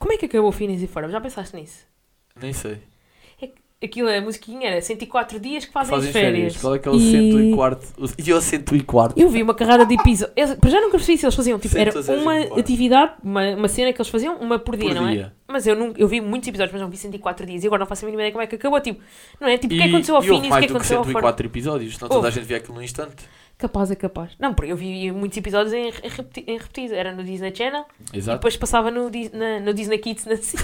Como é que acabou o Phineas e Ferb? Já pensaste nisso? Nem sei. Aquilo, a musiquinha era 104 dias que fazem, Fazem as férias. Qual é que é o E- cento e quarto? O- E o cento e quarto? Eu vi uma carrada de episódios. Eu- Para já nunca percebi se eles faziam. Tipo, era 164. uma atividade, uma, uma cena que eles faziam, uma por dia, Por não é? dia. Mas eu, nunca, eu vi muitos episódios, mas não vi 104 dias. E agora não faço a mínima ideia como é que acabou. Tipo, não é? Tipo, o que é que aconteceu ao e houve Phineas? O mais que é que do que aconteceu ao Ferb? 104 episódios, senão toda a Houve. gente via aquilo num instante. Capaz é capaz. Não, porque eu vi muitos episódios em, em, repeti- em repetido. Era no Disney Channel e Exato. depois passava no, na- no Disney Kids na SIC.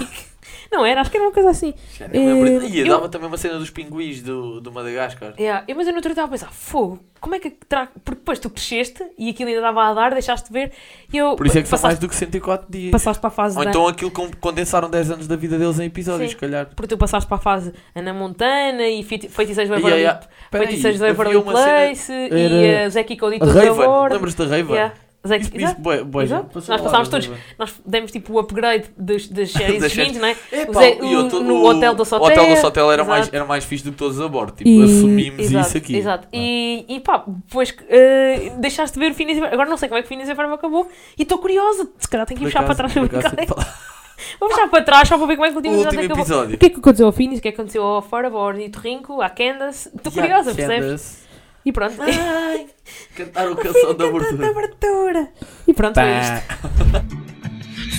Não era? Acho que era uma coisa assim. Já nem lembro. Eh, E eu- dava também uma cena dos pinguins do, do Madagascar. Yeah. Eu, mas eu no outro estava a pensar, fogo, como é que terá... Porque depois tu cresceste e aquilo ainda dava a dar, deixaste de ver e eu... Por isso é que são mais passaste, do que 104 dias. passaste para a fase Ou da... então aquilo condensaram 10 anos da vida deles em episódios, Sim. se calhar. Porque tu passaste para a fase Ana Montana e Feiti- Feiticeiros do Everly, Place e era- a Zeki e Cody A todos a Raven, bordo. lembras-te da Raven? Yeah. Zeki, Isso, isso, bué- bué Exato. passou Nós passámos todos. Nós demos tipo o upgrade das, das séries seguintes, não é? Epá, O Zé- e o- no o- hotel do O Sotel. hotel do Sotel era mais, era mais fixe do que todos a bordo. Tipo, E- assumimos exato, isso aqui. Exato. Ah. E, e pá, depois eh, deixaste de ver o Phineas e Ferb. Agora não sei como é que o Phineas e Ferb acabou e estou curiosa. Se calhar tenho que puxar para trás. para ver. Vou puxar para trás só para ver como é que o O último episódio acabou. O que é que aconteceu ao Phineas? O que é que aconteceu ao Ferb, ao Ornitorrinco, à Candace? Estou curiosa, percebes? E pronto. Ai, cantaram a canção da abertura. abertura. E pronto, foi isto.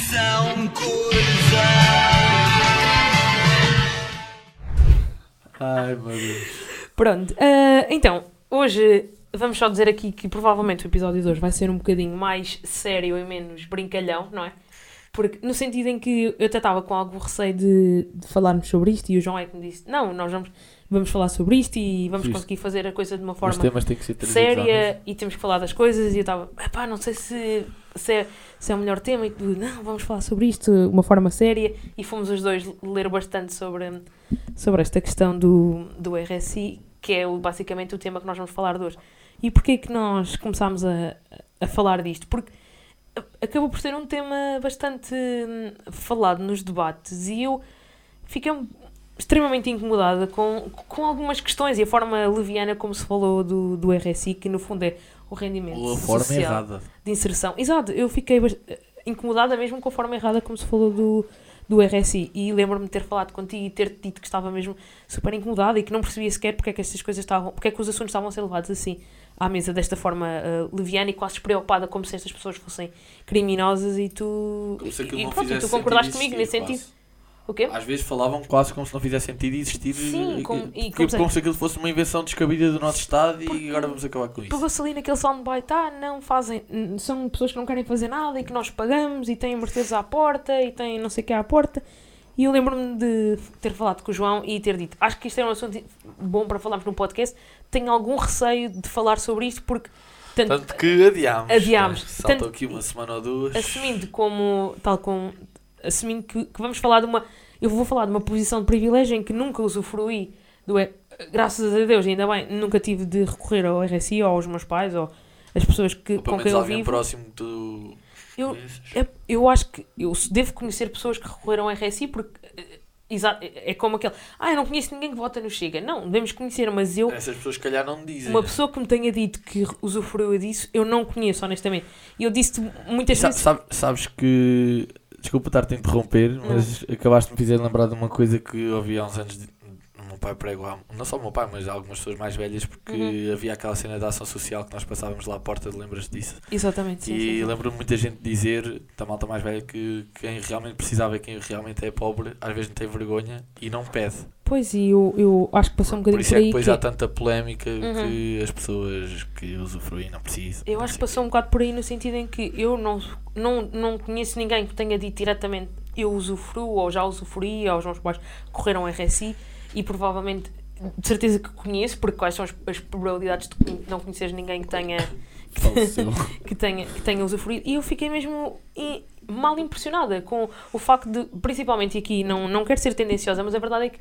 São Ai, meu Deus. Pronto, ah, então, hoje vamos só dizer aqui que provavelmente o episódio de hoje vai ser um bocadinho mais sério e menos brincalhão, não é? Porque, no sentido em que eu até estava com algum receio de, de falarmos sobre isto e o João é que me disse: não, nós vamos, vamos falar sobre isto e vamos Sim. conseguir fazer a coisa de uma forma séria e temos que falar das coisas. E eu estava, pá, não sei se, se, é, se é o melhor tema. E tu, não, vamos falar sobre isto de uma forma séria. E fomos os dois ler bastante sobre, sobre esta questão do, do RSI, que é o, basicamente o tema que nós vamos falar de hoje. E porquê que nós começámos a, a falar disto? Porque acabou por ser um tema bastante hum, falado nos debates e eu fiquei um- extremamente incomodada com, com algumas questões e a forma leviana como se falou do, do RSI, que no fundo é o rendimento Ou a forma social errada. de inserção. Exato, eu fiquei incomodada mesmo com a forma errada como se falou do, do RSI. E lembro-me de ter falado contigo e ter dito que estava mesmo super incomodada e que não percebia sequer porque é que estas coisas estavam, porque é que os assuntos estavam a ser levados assim à mesa desta forma ah, leviana e quase despreocupada como se estas pessoas fossem criminosas e tu. Como se aquilo e, pronto, e tu concordaste comigo nesse sentido. O quê? Às vezes falavam quase como se não fizesse sentido existir. Sim, eh, como- que- e como, como se- se aquilo fosse uma invenção descabida do nosso Estado Porque- e agora vamos acabar com isso. Pegou-se ali naquele soundbite, ah, não fazem, são pessoas que não querem fazer nada e que nós pagamos e têm Mercedes à porta e têm não sei o que à porta. E eu lembro-me de ter falado com o João e ter dito, acho que isto é um assunto bom para falarmos no podcast, tenho algum receio de falar sobre isto porque, tanto, Tanto que adiámos. Adiámos. né? Tanto- aqui uma semana ou duas. assumindo como, tal como, assumindo que, que vamos falar de uma, eu vou falar de uma posição de privilégio em que nunca usufruí do, E- graças a Deus, ainda bem, nunca tive de recorrer ao RSI ou aos meus pais ou as pessoas que, Ou com quem eu vivo. próximo que tu Eu- conheces. É- eu acho que eu devo conhecer pessoas que recorreram ao RSI porque eh, exa- é como aquele, ah, eu não conheço ninguém que vota no Chega. Não, devemos conhecer, mas eu, Essas pessoas, calhar, não me dizem. uma pessoa que me tenha dito que usufruiu disso, eu não conheço, honestamente. E eu disse muitas Sa- vezes. sabe- sabes que. Desculpa estar-te a interromper, mas acabaste de me fazer lembrar de uma coisa que ouvi há uns anos. De, o meu pai pregou, não só o meu pai, mas algumas pessoas mais velhas, porque Uhum. havia aquela cena da ação social que nós passávamos lá à porta, lembras-te disso? Exatamente, sim, e lembro-me muita gente dizer, da malta mais velha, que quem realmente precisava e quem realmente é pobre, às vezes não tem vergonha e não pede. Pois, e eu, eu acho que passou um Por bocadinho isso por é que aí. depois que- há tanta polémica Uhum. que as pessoas que usufruem não precisam. Eu não acho que passou um bocado por aí no sentido em que eu não, não, não conheço ninguém que tenha dito diretamente eu usufruo ou já usufruí ou os meus pais correram RSI e provavelmente de certeza que conheço porque quais são as, as probabilidades de não conheceres ninguém que tenha que tenha, que tenha usufruído e eu fiquei mesmo mal impressionada com o facto de, principalmente e aqui não, não quero ser tendenciosa, mas a verdade é que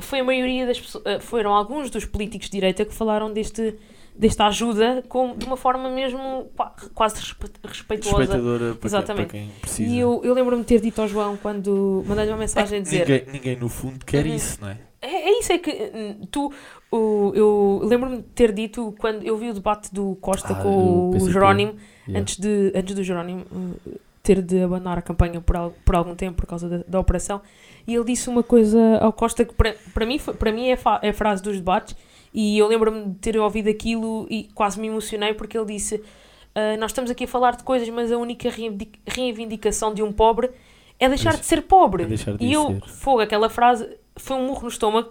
foi a maioria das pessoas, eh, foram alguns dos políticos de direita que falaram deste, desta ajuda com, de uma forma mesmo pá, quase respe- respeituosa. Respeitadora para, quem, Exatamente. para quem precisa. E eu, eu lembro-me de ter dito ao João quando mandei-lhe uma mensagem a dizer ninguém, ninguém, no fundo, quer Uhum. isso, não é? é, é isso, é que hum, tu, o, eu lembro-me de ter dito quando eu vi o debate do Costa Ah, com o. Jerónimo Yeah. antes, de, antes do Jerónimo uh, ter de abandonar a campanha por, al- por algum tempo por causa da, da operação. E ele disse uma coisa ao Costa que para, para mim, para mim é, a fa- é a frase dos debates. E eu lembro-me de ter ouvido aquilo e quase me emocionei porque ele disse: "Ah, Nós estamos aqui a falar de coisas, mas a única reivindic- reivindicação de um pobre é deixar Deixa- de ser pobre. é de e eu, ser. fogo, aquela frase foi um murro no estômago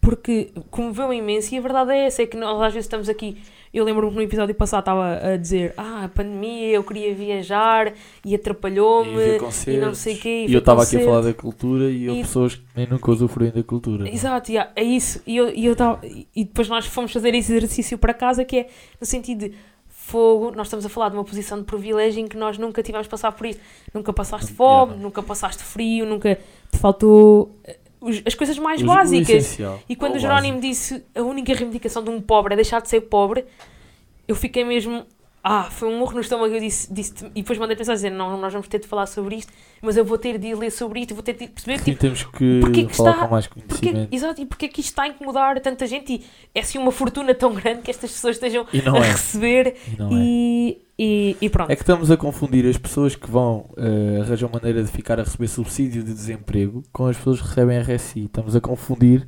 porque comoveu imenso. E a verdade é essa: é que nós às vezes estamos aqui. Eu lembro-me que no episódio passado estava a dizer: Ah, a pandemia, eu queria viajar e E atrapalhou-me. E, concertos. não sei o quê. E eu estava aqui a falar da cultura e houve E- pessoas que nem nunca usufruem da cultura. é? Exato, yeah, é isso. E, eu, e, eu tava, e depois nós fomos fazer esse exercício para casa que é no sentido de fogo, nós estamos a falar de uma posição de privilégio em que nós nunca tivemos de passar por isto. Nunca passaste fome, yeah. nunca passaste frio, nunca te faltou eh, os- as coisas mais O- o básicas. essencial, E quando o o Jerónimo disse a única reivindicação de um pobre é deixar de ser pobre, eu fiquei mesmo. Ah, foi um murro no estômago. Eu disse, disse e depois mandei pensar dizer: não, nós vamos ter de falar sobre isto, mas eu vou ter de ler sobre isto, vou ter de perceber Sim, tipo, temos que Porquê que falar está- com mais porque, conhecimento. exato, e porque é que isto está a incomodar tanta gente? E é assim uma fortuna tão grande que estas pessoas estejam a é. receber E é. e, e, pronto. É que estamos a confundir as pessoas que vão eh, arranjam maneira de ficar a receber subsídio de desemprego com as pessoas que recebem RSI. Estamos a confundir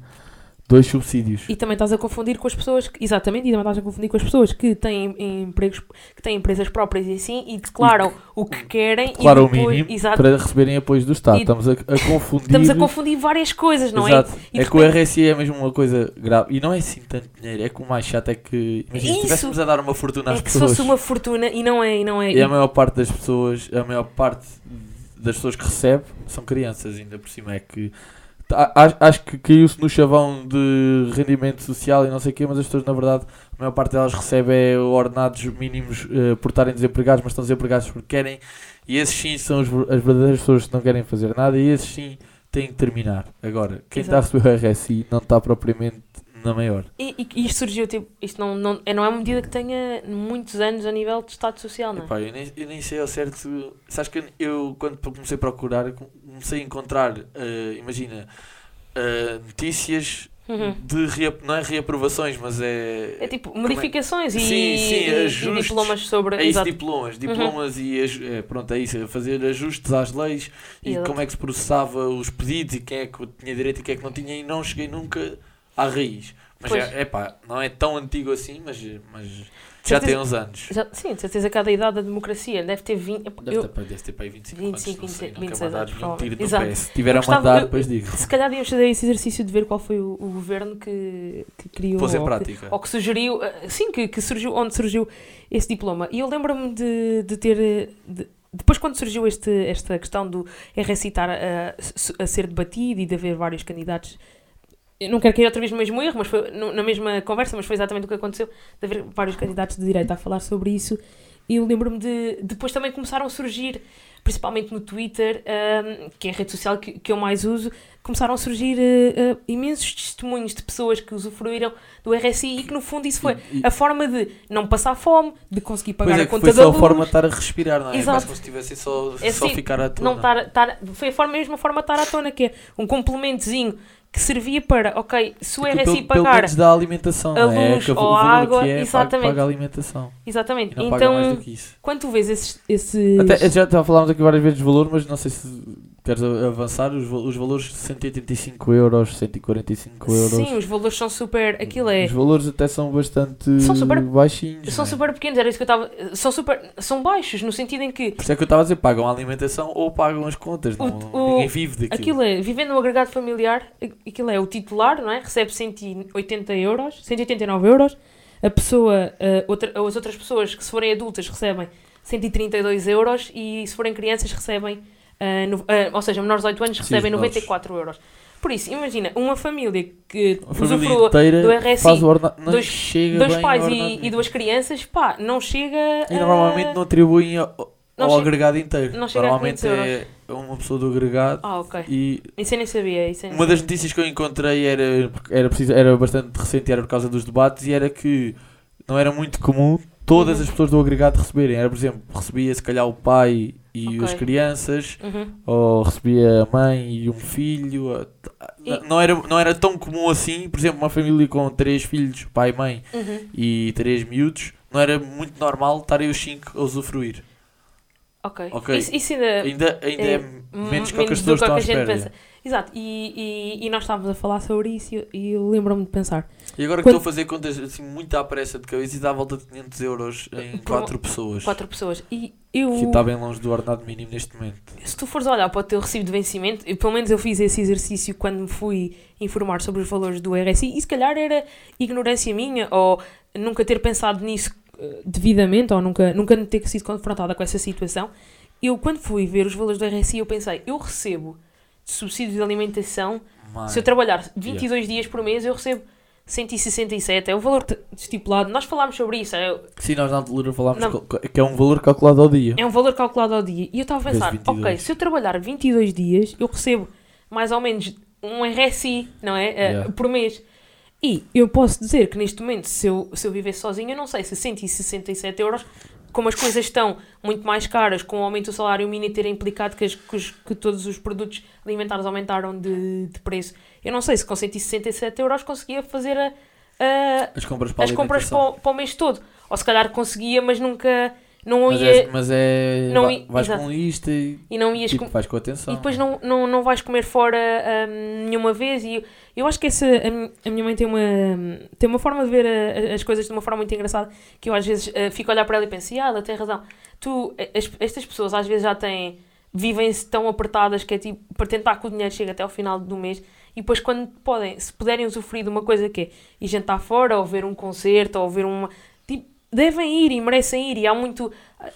dois subsídios. E também estás a confundir com as pessoas que, exatamente, e também estás a confundir com as pessoas que têm empregos, que têm empresas próprias e assim, e declaram o que querem Claro, e o depois, mínimo exato, para receberem apoios do Estado. E- Estamos a, a confundir. estamos a confundir várias coisas, não Exato. é? E É que o RSI é mesmo uma coisa grave. E não é assim tanto dinheiro. É que o mais chato é que. Imagina, estivéssemos a dar uma fortuna às É que se pessoas. fosse uma fortuna e não é, e não é. E a maior parte das pessoas, a maior parte das pessoas que recebe são crianças, ainda por cima. É que acho, que caiu-se no chavão de rendimento social e não sei o quê, mas as pessoas, na verdade, a maior parte delas recebe é ordenados mínimos eh, por estarem desempregados, mas estão desempregados porque querem. E esses sim são os as verdadeiras pessoas que não querem fazer nada e esses sim têm que terminar. Agora, quem está a Exato. receber o RSI não está propriamente na maior. E, e- e isto surgiu, tipo, isto não, não, é, não é uma medida que tenha muitos anos a nível de Estado Social, não é? Epá, eu, nem, eu nem sei ao certo. Sabes que eu, quando comecei a procurar, comecei a encontrar, eh, imagina, eh, notícias Uhum. de rea- não é reaprovações, mas é. É tipo modificações e, Sim, sim, e- e ajustes. diplomas sobre. É isso, exato. diplomas, diplomas e aju- é, pronto, é isso, é fazer ajustes às leis e Exato. como é que se processava os pedidos e quem é que tinha direito e quem é que não tinha e não cheguei nunca à raiz. Mas Pois. é, epá, não é tão antigo assim, mas, mas já Certeza- tem uns anos. Já, sim, de certeza que cada idade da democracia deve ter 20. Deve, eu- ter, deve ter para aí 25, 25, anos, não sei, 26, nunca 26 mandaram anos, nenhum tiro no Exato. pé. Se tiver a gostava- mandar, eu- depois digo. se calhar devíamos fazer esse exercício de ver qual foi o, o governo que, que criou. Pôs em ou que- prática. ou que sugeriu, eh, sim, que, que surgiu, onde surgiu esse diploma. E eu lembro-me de, de ter, eh, de- depois quando surgiu este, esta questão do RSI estar a, a ser debatido e de haver vários candidatos, eu não quero cair outra vez no mesmo erro, mas foi na mesma conversa, mas foi exatamente o que aconteceu, de haver vários candidatos de direita a falar sobre isso. E eu lembro-me de, depois também começaram a surgir, principalmente no Twitter, ahm, que é a rede social que, que eu mais uso, começaram a surgir eh, eh, imensos testemunhos de pessoas que usufruíram do RSI e que no fundo isso foi E- e- a forma de não passar fome, de conseguir pagar é, a conta foi da só a luz. forma de estar a respirar, não é? Exato. Quase como se estivessem só, É só assim, ficar à toa. não estar, estar- foi a forma, a forma de estar à tona, que é um complementozinho que servia para, ok, se o Tipo, RSI pelo, pelo pagar, menos da alimentação, a é? luz o ou a água, é, exatamente. paga a alimentação. exatamente, então do que isso. quando tu vês esses, esses Até, já já falámos aqui várias vezes de valor, mas não sei se queres a- avançar. Os, os valores 185 euros, 145 euros. sim, os valores são super, aquilo é, Os valores até são bastante São super- baixinhos. são é? super pequenos, era isso que eu estava, são super, são baixos, no sentido em que Por isso é que eu estava a dizer, pagam a alimentação ou pagam as contas. O- não, o- ninguém vive daquilo. Aquilo é, vivendo no agregado familiar, aquilo é o titular, não é? Recebe 180 euros, 189 euros. A pessoa, eh, outra, as outras pessoas que se forem adultas recebem 132 euros e se forem crianças recebem, eh, no- eh, ou seja, menores de 8 anos Sim, recebem menores. 94 euros. Por isso, imagina, uma família que A família usufrua inteira do RSI, faz o ordenado. Não dois- chega dois pais e, e duas crianças, pá, não chega E a- normalmente não atribuem ao, Não ao agregado inteiro. normalmente 500 é uma pessoa do agregado Ah, ok. e Isso eu nem sabia. Eu nem uma das sabia. notícias que eu encontrei era, era, preciso, era bastante recente e era por causa dos debates e era que não era muito comum todas Uhum. as pessoas do agregado receberem. Era, por exemplo, recebia se calhar o pai e Ok. as crianças, Uhum. ou recebia a mãe e um filho. E- Não, era, não era tão comum assim, por exemplo, uma família com três filhos, pai, mãe Uhum. e três miúdos, não era muito normal estarem os cinco a usufruir. Ok. Ok. Isso, isso ainda. Ainda, ainda é, É, menos que o que as pessoas estão à espera. pensa. Exato, e, e, e nós estávamos a falar sobre isso e- e lembro-me de pensar. E agora que Quando- estou a fazer contas assim muito à pressa de cabeça e dá à volta de 500 euros em Por 4 pessoas. Quatro pessoas. E eu. Que está bem longe do ordenado mínimo neste momento. Se tu fores olhar para o teu recibo de vencimento, e pelo menos eu fiz esse exercício quando me fui informar sobre os valores do RSI, e se calhar era ignorância minha, ou nunca ter pensado nisso eh, devidamente, ou nunca, nunca ter sido confrontada com essa situação. Eu, quando fui ver os valores do RSI, eu pensei, eu recebo de subsídio de alimentação, Mas, se eu trabalhar 22 dias por mês, eu recebo 167, é o valor estipulado. Nós falámos sobre isso, é, Sim, nós na altura falámos Não. que é um valor calculado ao dia. É um valor calculado ao dia. E eu estava a pensar, 22. ok, se eu trabalhar 22 dias, eu recebo mais ou menos um RSI, não é? Eh, Yeah. por mês. E eu posso dizer que neste momento, se eu, se eu viver sozinho, eu não sei se 167 euros, como as coisas estão muito mais caras, com o aumento do salário mínimo ter implicado que, as- que os- que todos os produtos alimentares aumentaram de, de preço, eu não sei se com 167 euros conseguia fazer a- a, As compras para as compras para para o mês todo. Ou se calhar conseguia, mas nunca não Mas ia é, mas é não vais exato. com lista e e não ias tipo, com- vais com atenção. e depois não, não, não vais comer fora hum, nenhuma vez e eu, acho que essa a, a minha mãe tem uma tem uma forma de ver a- a- as coisas de uma forma muito engraçada que eu às vezes eh, fico a olhar para ela e penso, ah, ela tem razão tu, eh, as- estas pessoas às vezes já têm vivem-se tão apertadas que é tipo para tentar que o dinheiro chegue até ao final do mês e depois quando podem, se puderem usufruir de uma coisa que é ir jantar fora ou ver um concerto ou ver uma tipo, devem ir e merecem ir e há muito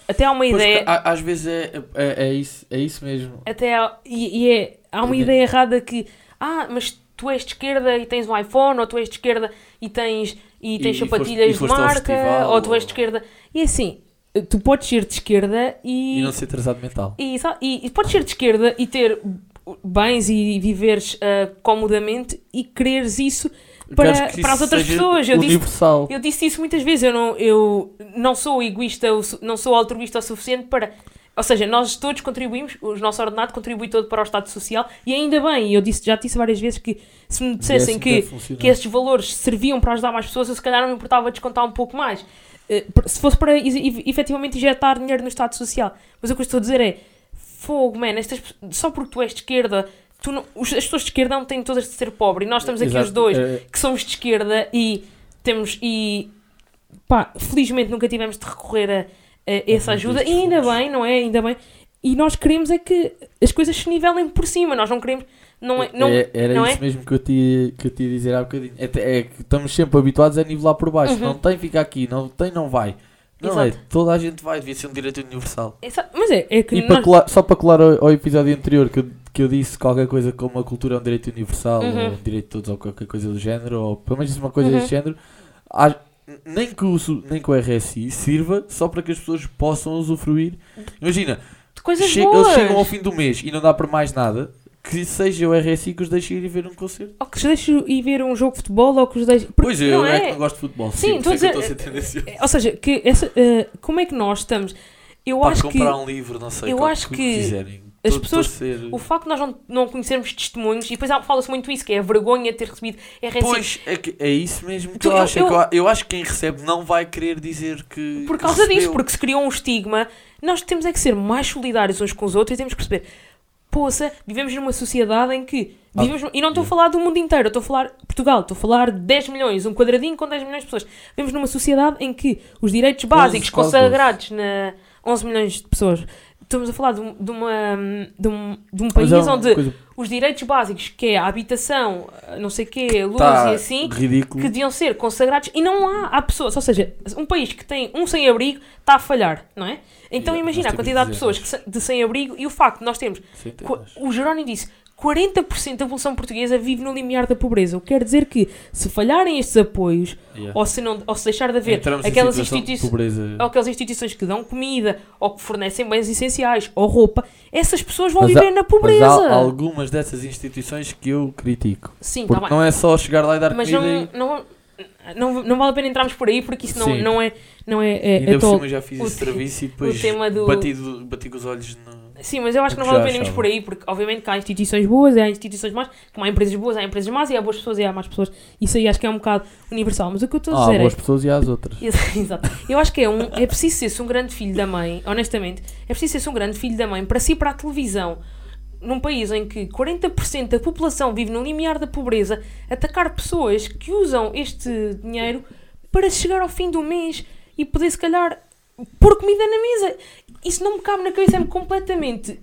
até há uma Pois, ideia às vezes é, é, é isso, é isso mesmo. até há, e, e é, há uma Porque- ideia errada que ah, mas tu és de esquerda e tens um iPhone, ou tu és de esquerda e tens, e tens E- sapatilhas e de foste ao marca, festival, ou tu és de esquerda. E assim, tu podes ser de esquerda e, E não ser atrasado mental. e, e, e podes ser de esquerda e ter bens e viveres ah, comodamente e quereres isso para, para as outras pessoas. Eu disse, eu disse isso muitas vezes, eu não, eu não sou egoísta, não sou altruísta o suficiente para. Ou seja, nós todos contribuímos, o nosso ordenado contribui todo para o Estado Social e ainda bem, eu disse, já disse várias vezes que se me dissessem que, que esses valores serviam para ajudar mais pessoas, eu se calhar não me importava descontar um pouco mais. Eh, Se fosse para efetivamente injetar dinheiro no Estado Social. Mas o que eu estou a dizer é: fogo, man, estas, só porque tu és de esquerda, tu não- as pessoas de esquerda não têm todas de ser pobre. E nós estamos aqui Exato. os dois É, que somos de esquerda e temos e pá, felizmente nunca tivemos de recorrer a essa Uhum, ajuda destes e ainda bem, não é? Ainda bem. E nós queremos é que as coisas se nivelem por cima, nós não queremos não é, não, é- era não isso é? mesmo que eu, te, ia- que eu te ia dizer há bocadinho. É, é que estamos sempre habituados a nivelar por baixo. Uhum. Não tem, fica aqui. Não tem, não vai. Não Exato. é. Toda a gente vai. Devia ser um direito universal. Essa- mas é, é que E para nós, colar- só para colar ao, ao episódio anterior que eu, que eu disse qualquer coisa como a cultura é um direito universal, Uhum. ou um direito de todos, ou qualquer coisa do género, ou pelo menos uma coisa Uhum. desse género, há- nem, que o, nem que o RSI sirva só para que as pessoas possam usufruir. Imagina, coisas che- boas. eles chegam ao fim do mês e não dá para mais nada, que seja o RSI que os deixe ir ver um concerto. Ou que os deixe ir ver um jogo de futebol ou que os deixe. porque Pois eu não é. é. que não gosto de futebol. Sim, Sim, estou a é que eu dizer- ser tendencioso. Ou seja, que essa, eh, como é que nós estamos? Eu Para acho que comprar um livro, não sei, eu acho que que quiserem. As pessoas- ser- o facto de nós não, não conhecermos testemunhos, e depois fala-se muito isso, que é a vergonha de ter recebido RSI. Pois, é, que é isso mesmo que Tu- eu eu- acho. é que eu- eu, eu acho que quem recebe não vai querer dizer que. Por causa disso, recebeu. porque se criou um estigma, nós temos é que ser mais solidários uns com os outros e temos que perceber, poça, vivemos numa sociedade em que. Ah, Vivemos, e não estou a falar do mundo inteiro, estou a falar de Portugal, estou a falar de 10 milhões, um quadradinho com 10 milhões de pessoas. Vivemos numa sociedade em que os direitos básicos consagrados na 11 milhões de pessoas. Estamos a falar de, um- de uma, de um, de um país Mas é onde coisa- os direitos básicos, que é a habitação, não sei o quê, luz tá e assim, ridículo. que deviam ser consagrados e não há, há pessoas, ou seja, um país que tem um sem-abrigo está a falhar, não é? Então Yeah, imagina a quantidade de de pessoas de sem-abrigo e o facto de nós termos, o Jerónimo disse, 40% da população portuguesa vive no limiar da pobreza, o que quer dizer que se falharem estes apoios Yeah. ou se, não, ou se deixar de haver Entramos aquelas, de institui aquelas instituições que dão comida ou que fornecem bens essenciais ou roupa, essas pessoas vão Mas viver há- na Mas pobreza. há algumas dessas instituições que eu critico. Sim, tá Porque bem. não é só chegar lá e dar Mas comida não, não, não, não vale a pena entrarmos por aí porque isso não, Sim. não é, não é, e é, ainda é por cima já fiz o esse serviço e depois do- bati, bati com os olhos no, Sim, mas eu acho que Eu não vale a pena irmos por aí, porque obviamente que há instituições boas, e há instituições más, como há empresas boas, há empresas más, e há boas pessoas e há más pessoas. Isso aí acho que é um bocado universal. Mas o que eu estou a Ah, dizer boas é. pessoas e as outras. Exato. Eu acho que é um. É preciso ser-se um grande filho da mãe, honestamente, é preciso ser-se um grande filho da mãe para se ir para a televisão num país em que 40% da população vive no limiar da pobreza, atacar pessoas que usam este dinheiro para chegar ao fim do mês e poder, se calhar, pôr comida na mesa. Isso não me cabe na cabeça, é-me completamente.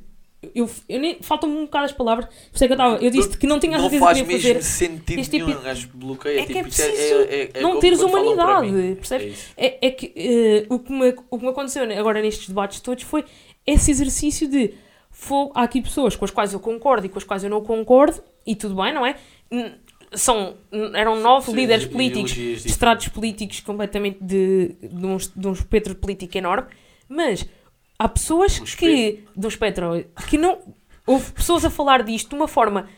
Eu, eu nem, faltam-me um bocado as palavras, por isso é que eu, estava, eu disse que não tinha a Não certeza faz que mesmo fazer. sentido este nenhum, epi- acho que bloqueia. É que é tipo, é- preciso é- é não teres humanidade, percebes? É. É, é que eh, o, que me, o que me aconteceu agora nestes debates todos foi esse exercício de. Há aqui pessoas com as quais eu concordo e com as quais eu não concordo, e tudo bem, não é? São, eram nove Sim, líderes políticos, estratos políticos completamente de, de, um, de um espectro político enorme, mas há pessoas Um que. um espectro. que não. Houve pessoas a falar disto de uma forma.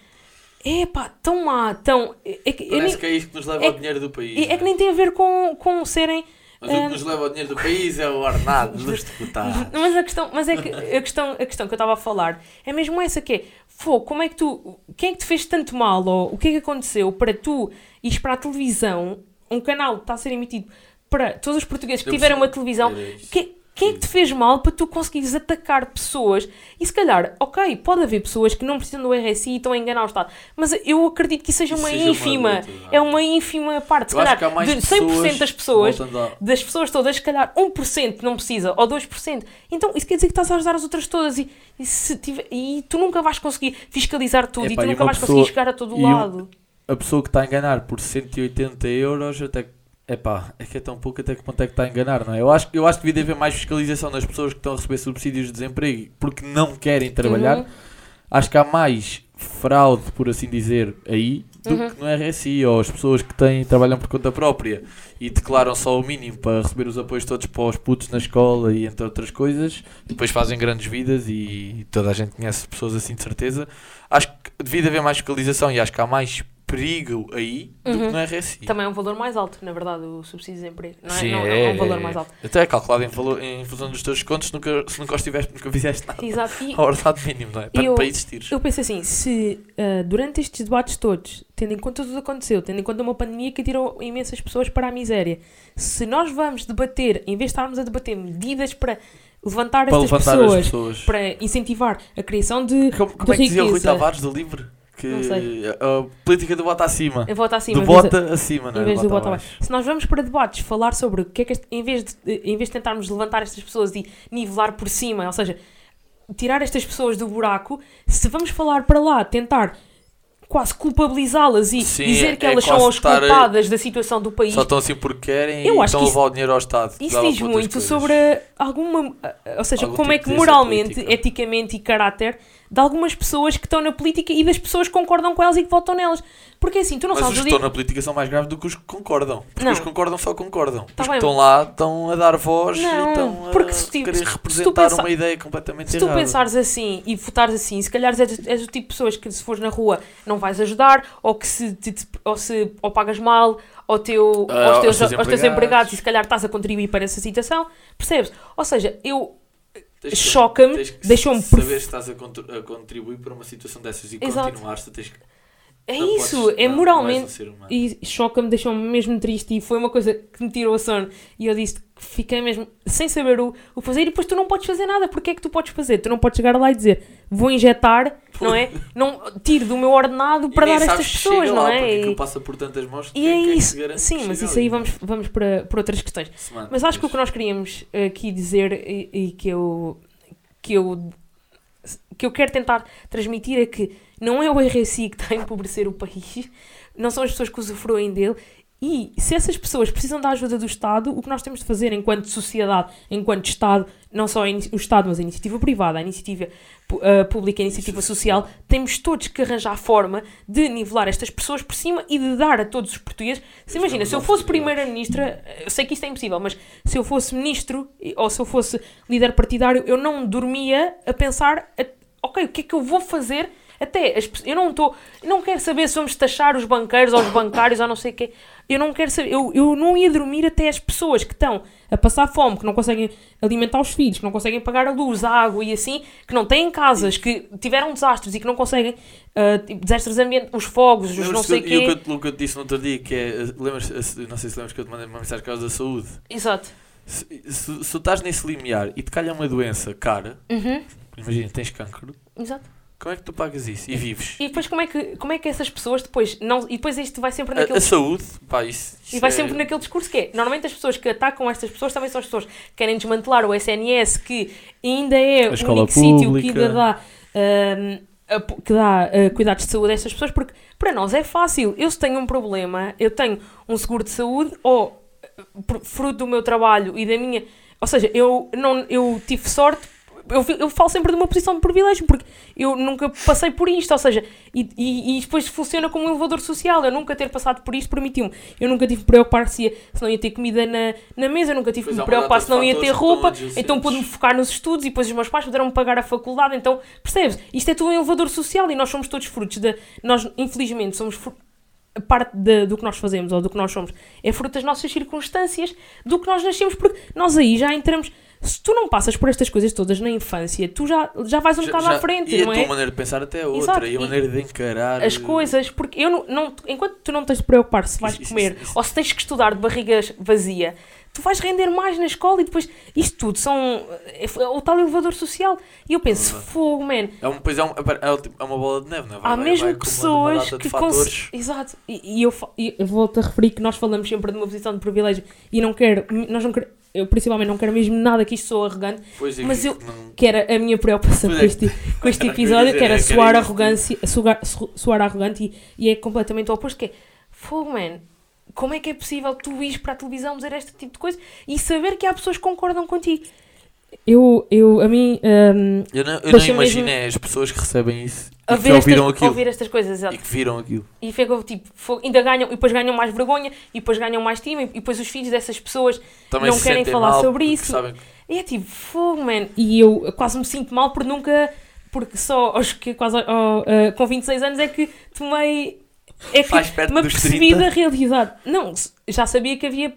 Epá, tão má, tão. É que, eu Parece nem- que é isso que nos leva é ao dinheiro do país. é que nem tem a ver com, com serem. Mas o que nos leva ao dinheiro do país é o ordenado dos deputados. Mas a questão, mas é que a questão, a questão que eu estava a falar é mesmo essa que é, Fô, como é que tu, quem é que te fez tanto mal ou o que é que aconteceu para tu ires para a televisão, um canal que está a ser emitido para todos os portugueses que Eu tiveram uma televisão, que, quem é que te fez mal para tu conseguires atacar pessoas? E se calhar, ok, pode haver pessoas que não precisam do RSI e estão a enganar o Estado, mas eu acredito que isso seja uma seja uma ínfima, luta, não é uma ínfima parte, se Eu calhar, de 100% das pessoas ao- das pessoas todas, se calhar 1% não precisa, ou 2%. Então isso quer dizer que estás a ajudar as outras todas e, e, tiver- e tu nunca vais conseguir fiscalizar tudo e tu nunca uma vais pessoa- conseguir chegar a todo e um- lado. A pessoa que está a enganar por 180 euros, até que. Epá, é que é tão pouco até que ponto é que está a enganar, não é? Eu acho, eu acho que devia haver mais fiscalização das pessoas que estão a receber subsídios de desemprego porque não querem trabalhar. Uhum. Acho que há mais fraude, por assim dizer, aí do Uhum. que no RSI, ou as pessoas que têm, trabalham por conta própria e declaram só o mínimo para receber os apoios todos para os putos na escola e entre outras coisas, depois fazem grandes vidas e toda a gente conhece pessoas assim de certeza. Acho que devia haver mais fiscalização e acho que há mais perigo aí do Uhum. que no RSI. Também é um valor mais alto, na verdade, o subsídio de desemprego. Não é, Sim, não, é, é um valor é. mais alto. Até é calculado em, valor, em função dos teus descontos se nunca, se nunca estiveste, nunca fizeste nada. Exato. E A ordenado mínimo, não é? Para, Eu- para existires. eu penso assim, se ah, durante estes debates todos, tendo em conta tudo o que aconteceu, tendo em conta uma pandemia que tirou imensas pessoas para a miséria, se nós vamos debater, em vez de estarmos a debater medidas para levantar Para estas levantar pessoas, as pessoas. para incentivar a criação de, Como, de como é que dizia o Rui riqueza. Tavares do livre? Que Não sei. a, a política do bota acima. Eu voto acima. do bota acima, não é? em vez do bota abaixo. abaixo. Se nós vamos para debates falar sobre o que é que este- em vez de em vez de tentarmos levantar estas pessoas e nivelar por cima, ou seja, tirar estas pessoas do buraco, se vamos falar para lá, tentar quase culpabilizá-las e Sim, dizer que é elas são as a- culpadas da situação do país, Só estão assim porque querem Eu e estão que a levar o dinheiro ao Estado. que isso diz muito sobre alguma, ou seja, Algum como é tipo que de moralmente, eticamente e caráter de algumas pessoas que estão na política e das pessoas que concordam com elas e que votam nelas. Porque assim, tu não Mas os sabes que o dia estão na política são mais graves do que os que concordam. Porque Não. os que concordam só concordam. Tá os bem, que estão lá estão a dar voz Não, e estão a porque se tu- querer se representar uma ideia completamente Se tu errada. pensares assim e votares assim, se calhar és, és o tipo de pessoas que se fores na rua não vais ajudar, ou que se, te- ou se ou pagas mal ao teu, Ah, aos, teus, aos teus empregados. e se calhar estás a contribuir para essa situação, percebes? Ou seja, eu que- choca-me, deixou-me Saber se estás a, a contribuir para uma situação dessas e Exato. continuar, tu tens que. é não isso, podes- é não, moralmente. não. E choca-me, deixou-me mesmo triste e foi uma coisa que me tirou o sono. E eu disse que fiquei mesmo sem saber o, o fazer. E depois tu não podes fazer nada. Porque é que tu podes fazer? Tu não podes chegar lá e dizer vou injetar, não é? Não, tiro do meu ordenado para dar a estas pessoas, lá, não Porque é? E, passa por tantas mãos e é isso. garante Sim, mas isso aí ali? vamos, vamos para, para outras questões. Semana Mas acho que o que nós queríamos aqui dizer e, e que eu que eu que eu quero tentar transmitir é que não é o RSI que está a empobrecer o país, não são as pessoas que usufruem dele e se essas pessoas precisam da ajuda do Estado, o que nós temos de fazer enquanto sociedade, enquanto Estado, não só a o Estado, mas a iniciativa privada, a iniciativa ah, pública, a iniciativa social, temos todos que arranjar forma de nivelar estas pessoas por cima e de dar a todos os portugueses. Se imagina, se eu fosse Primeira-Ministra, eu sei que isto é impossível, mas se eu fosse Ministro ou se eu fosse líder partidário, eu não dormia a pensar, a- ok, o que é que eu vou fazer Até, as, eu não estou, não quero saber se vamos taxar os banqueiros ou os bancários ou não sei o quê. Eu não quero saber, eu, eu não ia dormir até as pessoas que estão a passar fome, que não conseguem alimentar os filhos, que não conseguem pagar a luz, a água e assim, que não têm casas, que tiveram desastres e que não conseguem, tipo, desastres ambientais, os fogos, os não sei o eu- e quê. o que, eu, o que eu te disse no outro dia, que é, lembras, eh, não sei se lembras que eu te mandei uma mensagem por causa da saúde. Exato. Se, se, se tu estás nesse limiar e te calha uma doença cara, Uhum, imagina, tens cancro, exato. Como é que tu pagas isso? E vives? E depois como é que, como é que essas pessoas depois não. E depois isto vai sempre A, naquele. a saúde, pá, isso, E isso vai é- sempre naquele discurso que é. Normalmente as pessoas que atacam estas pessoas também são as pessoas que querem desmantelar o SNS, que ainda é A o único sítio que ainda dá. apo- que dá ah, cuidados de saúde a estas pessoas, porque para nós é fácil. Eu se tenho um problema, eu tenho um seguro de saúde ou por- fruto do meu trabalho e da minha. Ou seja, eu, não, eu tive sorte. Eu, eu falo sempre de uma posição de privilégio porque eu nunca passei por isto, ou seja, e, e, e depois funciona como um elevador social. Eu nunca ter passado por isto permitiu-me. Eu nunca tive que preocupar se, ia, se não ia ter comida na, na mesa, eu nunca tive que me preocupar se não ia ter roupa, adjacentes. então pude-me focar nos estudos e depois os meus pais puderam pagar a faculdade. Então, percebes? Isto é tudo um elevador social e nós somos todos frutos da. Nós, infelizmente, somos parte de- do que nós fazemos ou do que nós somos é fruto das nossas circunstâncias, do que nós nascemos, porque nós aí já entramos. Se tu não passas por estas coisas todas na infância, tu já, já vais um Já- bocado já- à frente, e não a é? tua maneira de pensar até é outra, Exato, e a maneira de encarar as eh, coisas, porque eu não, não- enquanto tu não tens de preocupar se vais Isso- isso- comer isso- ou se tens que estudar de barriga vazia, tu vais render mais na escola e depois isto tudo são é, é o tal elevador social. E eu penso, Verdade. fogo, man, É, um, pois é, um, é, um- é uma bola de neve, não é? Vai- há mesmo pessoas que cons... Exato. E, e eu, e volto a referir que nós falamos sempre de uma posição de privilégio e não quero, nós não quero, eu principalmente não quero mesmo nada que isto soe arrogante, Pois é, mas eu- não- que era a minha preocupação com é. este, com este episódio, dizer, que era soar arrogância, soar arrogante e, e é completamente o oposto, que é, fogo, man, como é que é possível tu ires para a televisão dizer este tipo de coisa e saber que há pessoas que concordam contigo? Eu, eu, a mim, hum, Eu não, eu não imagino mesmo- as pessoas que recebem isso a que ver, ouviram estas, aquilo ouvir estas coisas, exato. e que viram aquilo. E ficam tipo, fogo, ainda ganham, e depois ganham mais vergonha, e depois ganham mais estima, e depois os filhos dessas pessoas Também Não se querem sentem falar mal sobre porque isso. Sabem que E é tipo, fogo, man. E eu quase me sinto mal por nunca. Porque só aos que quase ao- ah, com 26 anos é que tomei. É que Mais perto me dos apercebi 30. da realidade. Não, já sabia que havia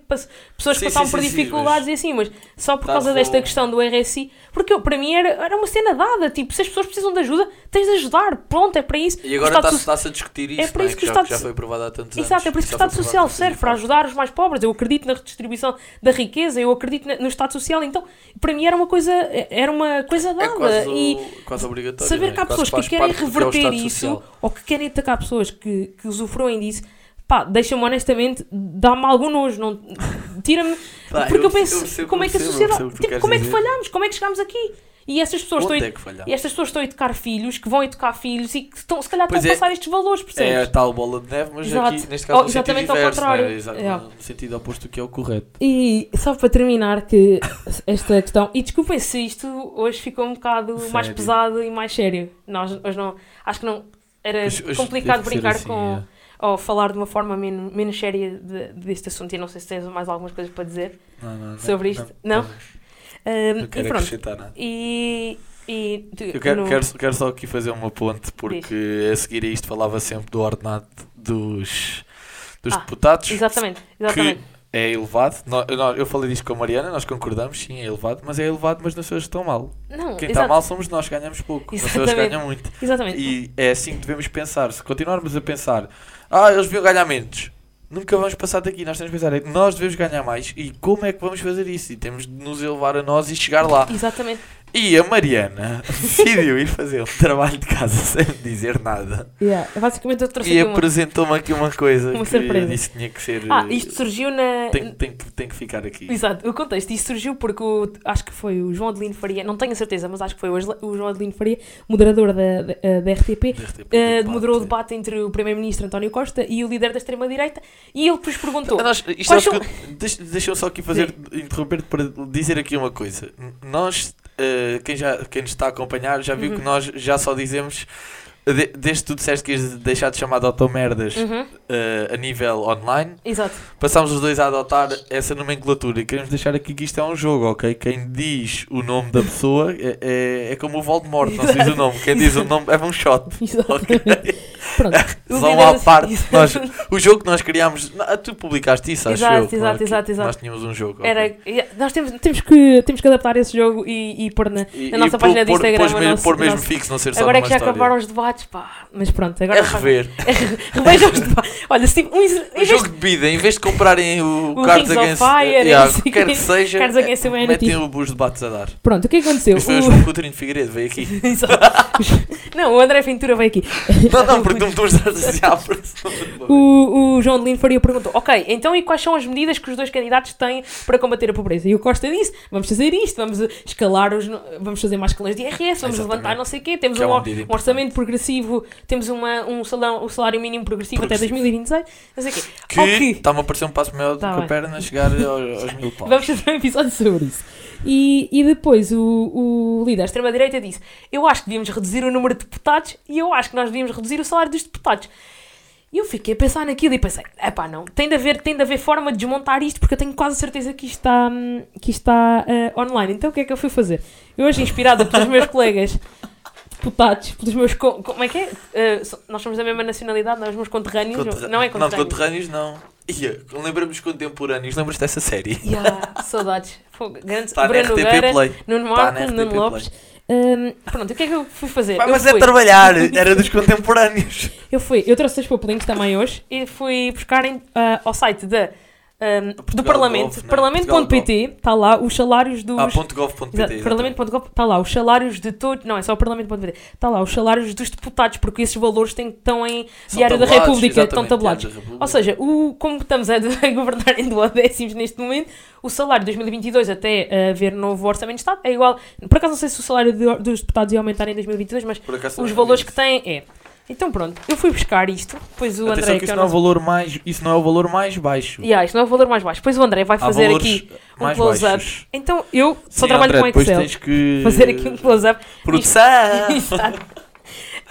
pessoas que Sim, passavam sim, por sim, sim, dificuldades e assim, mas só por Tá causa bom. desta questão do RSI. Porque eu, para mim era, era uma cena dada. Tipo, se as pessoas precisam de ajuda, tens de ajudar. Pronto, é para isso. E O agora Estado está-se está-se a discutir isso, É por não isso que o já, Estado já foi aprovado há tantos anos. Exato, é por isso que o já Estado foi Social aprovado serve para ajudar os mais pobres. Eu acredito na redistribuição da riqueza, eu acredito na- no Estado Social. Então, para mim era uma coisa, era uma coisa falta. dada. É quase, e quase obrigatório. saber não é? que há Quase pessoas que faz querem parte do que é o reverter Estado isso Social. ou que querem atacar pessoas que, que usufruem disso, pá, deixa-me honestamente, dá-me algum nojo. Não, tira-me. Pá, porque eu, eu penso, percebo, como é que a eu percebo, eu sociedade. percebo o que tu tipo, queres como é que dizer. falhamos? Como é que chegámos aqui? E essas pessoas estão. A- é que? E estas pessoas estão a educar filhos, que vão educar filhos e que estão, se calhar Pois estão a é. passar estes valores, percebes? É a tal bola de neve, mas Exato. aqui neste caso Oh, no sentido exatamente ao inverso, não é? contrário. Exato, É. no sentido oposto do que é o correto. E só para terminar que esta questão, e desculpem se isto hoje ficou um bocado mais Sério. pesado e mais sério. Nós hoje não, acho que não era Hoje- complicado brincar assim, com é. ou falar de uma forma menos, menos séria de- deste assunto. E não sei se tens mais algumas coisas para dizer. Não, não, Sobre isto? Não? Não e quero pronto. acrescentar nada. E, e Eu quero, no- quero, quero só aqui fazer uma ponte, porque a seguir a isto falava sempre do ordenado dos, dos Ah, deputados, Exatamente, exatamente. que é elevado. Eu falei disto com a Mariana, nós concordamos, sim, é elevado, mas é elevado, mas nas pessoas estão mal. Não, Quem está mal somos nós, ganhamos pouco. As pessoas ganham muito. exatamente. E é assim que devemos pensar. Se continuarmos a pensar, ah, eles deviam ganhar menos, nunca vamos passar daqui. Nós temos que pensar, é, nós devemos ganhar mais e como é que vamos fazer isso? E temos de nos elevar a nós e chegar lá. Exatamente. E a Mariana decidiu ir fazer um trabalho de casa sem me dizer nada. Yeah. Basicamente eu trouxe E apresentou-me aqui uma coisa Uma que surpresa. eu disse que tinha que ser. Ah, eh, isto surgiu na... tem, tem, que, tem que ficar aqui. Exato, o contexto. Isto surgiu porque o, acho que foi o João Adelino Faria, não tenho a certeza, mas acho que foi o, João Adelino Faria, moderador da, da, da RTP, Da RTP eh, debate. moderou o debate entre o Primeiro-Ministro António Costa e o líder da extrema-direita e ele depois perguntou. Nós- isto sabes que deixa, deixa eu só aqui fazer, interromper para dizer aqui uma coisa. Nós, eh, quem, já, quem nos está a acompanhar, já viu Uhum. que nós já só dizemos de- desde que tu disseste que ias deixar de chamar de automerdas Uhum, eh, a nível online, exato. passámos os dois a adotar essa nomenclatura e queremos deixar aqui que isto é um jogo, ok? Quem diz o nome da pessoa é, é, é como o Voldemort, não se diz o nome. Quem diz o nome é um shot. Exatamente. Pronto. o Só líder- à parte, nós, o jogo que nós criámos, tu publicaste isso, acho Exato, eu. exato, exato, exato. Nós tínhamos um jogo. Era, ok. nós temos, temos, que, temos que adaptar esse jogo e, e pôr na, E- na e nossa pôr- página de Instagram. pôr nosso- pôr mesmo nosso- fixo, não ser só Agora é que já história. acabaram os debates, pá. Mas pronto, agora É faz- rever. Revejam os debates. Olha, se um, vez jogo de bebida, em vez de comprarem o, O Cards Against Fire, yeah, quer que seja, Cards Against é- Humanity. metem os debates a dar. Pronto, o que é aconteceu? Isto foi o Coutinho de Figueiredo, veio aqui. Não, o André Ventura veio aqui. Não, não, porque tu me estás O, o João de Lino Faria perguntou: Ok, então e quais são as medidas que os dois candidatos têm para combater a pobreza? E o Costa disse: Vamos fazer isto, vamos escalar os. Vamos fazer mais escalões de IRS, vamos Exatamente. levantar não sei o quê, temos é um, um orçamento progressivo, temos uma, um, salão, um salário mínimo progressivo até Progressivo. 2026, não sei o quê. Que está-me a parecer um passo maior do Tá que a perna chegar aos, aos mil paus. Vamos fazer um episódio sobre isso. E, e depois o, o líder da extrema-direita disse: Eu acho que devíamos reduzir o número de deputados e eu acho que nós devíamos reduzir o salário dos deputados. E eu fiquei a pensar naquilo e pensei: Epá, não, tem de, haver, tem de haver forma de desmontar isto porque eu tenho quase certeza que isto está, que está eh, online. Então o que é que eu fui fazer? Eu, hoje, inspirada pelos meus colegas deputados, pelos meus. co- Como é que é? So- nós somos da mesma nacionalidade, nós, os meus conterrâneos. Conterrâneos. Não é Não, conterrâneos. conterrâneos não. Ia, lembramos contemporâneos, lembras dessa série? Yeah, saudades. Grande, na Bruno Nogueira, Play. Nuno Tá Marco, RTP Nuno. Lopes. Hum, pronto, o que é que eu fui fazer? Pá, eu, mas é fui, trabalhar, era dos contemporâneos. eu fui, eu trouxe os papelinhos também hoje e fui buscar em, ah, ao site da, hum, do Parlamento, não, parlamento.pt, está lá os salários dos. Ah, gov.pt. Parlamento.gov está lá os salários de todos, não é só o Parlamento.pt, está lá os salários dos deputados, porque esses valores têm, estão em São Diário da República, estão tabulados. Ou seja, o, como estamos a, a governar em duodécimos neste momento, o salário de 2022 até eh, haver novo orçamento de Estado é igual. Por acaso não sei se o salário de- dos deputados ia aumentar em 2022, mas os valores vi que têm é. Então pronto, eu fui buscar isto, depois o Atenção André, que é isso não, é o valor mais, isso não é o valor mais baixo. Yeah, isto não é o valor mais baixo. Depois o André vai Há fazer aqui um close-up. Então eu só Sim, trabalho André, com Excel. que Fazer aqui um close-up. Produção!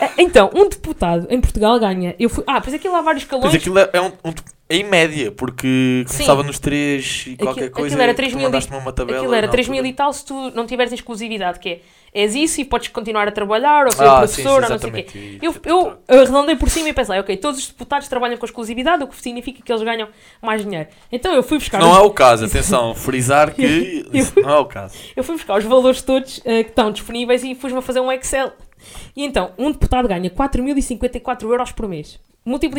Eh, Então, um deputado em Portugal ganha. Eu fui... Ah, pois aquilo há vários Pois calões. aquilo é um, um- em média, porque Sim. começava nos 3 e qualquer Aquilo- coisa. aquilo era tu 3 mil e- uma tabela Aquilo era na 3 mil e tal se tu não tiveres exclusividade, que é és isso e podes continuar a trabalhar, ou ser Ah, sim, sim, professor, ou não sei o quê. Eu, eu arredondei por cima e pensei, ok, todos os deputados trabalham com exclusividade, o que significa que eles ganham mais dinheiro. Então eu fui buscar, Não os, é o caso, atenção, frisar que Eu- não é o caso. eu fui buscar os valores todos eh, que estão disponíveis e fui-me a fazer um Excel. E então, um deputado ganha 4.054 euros por mês.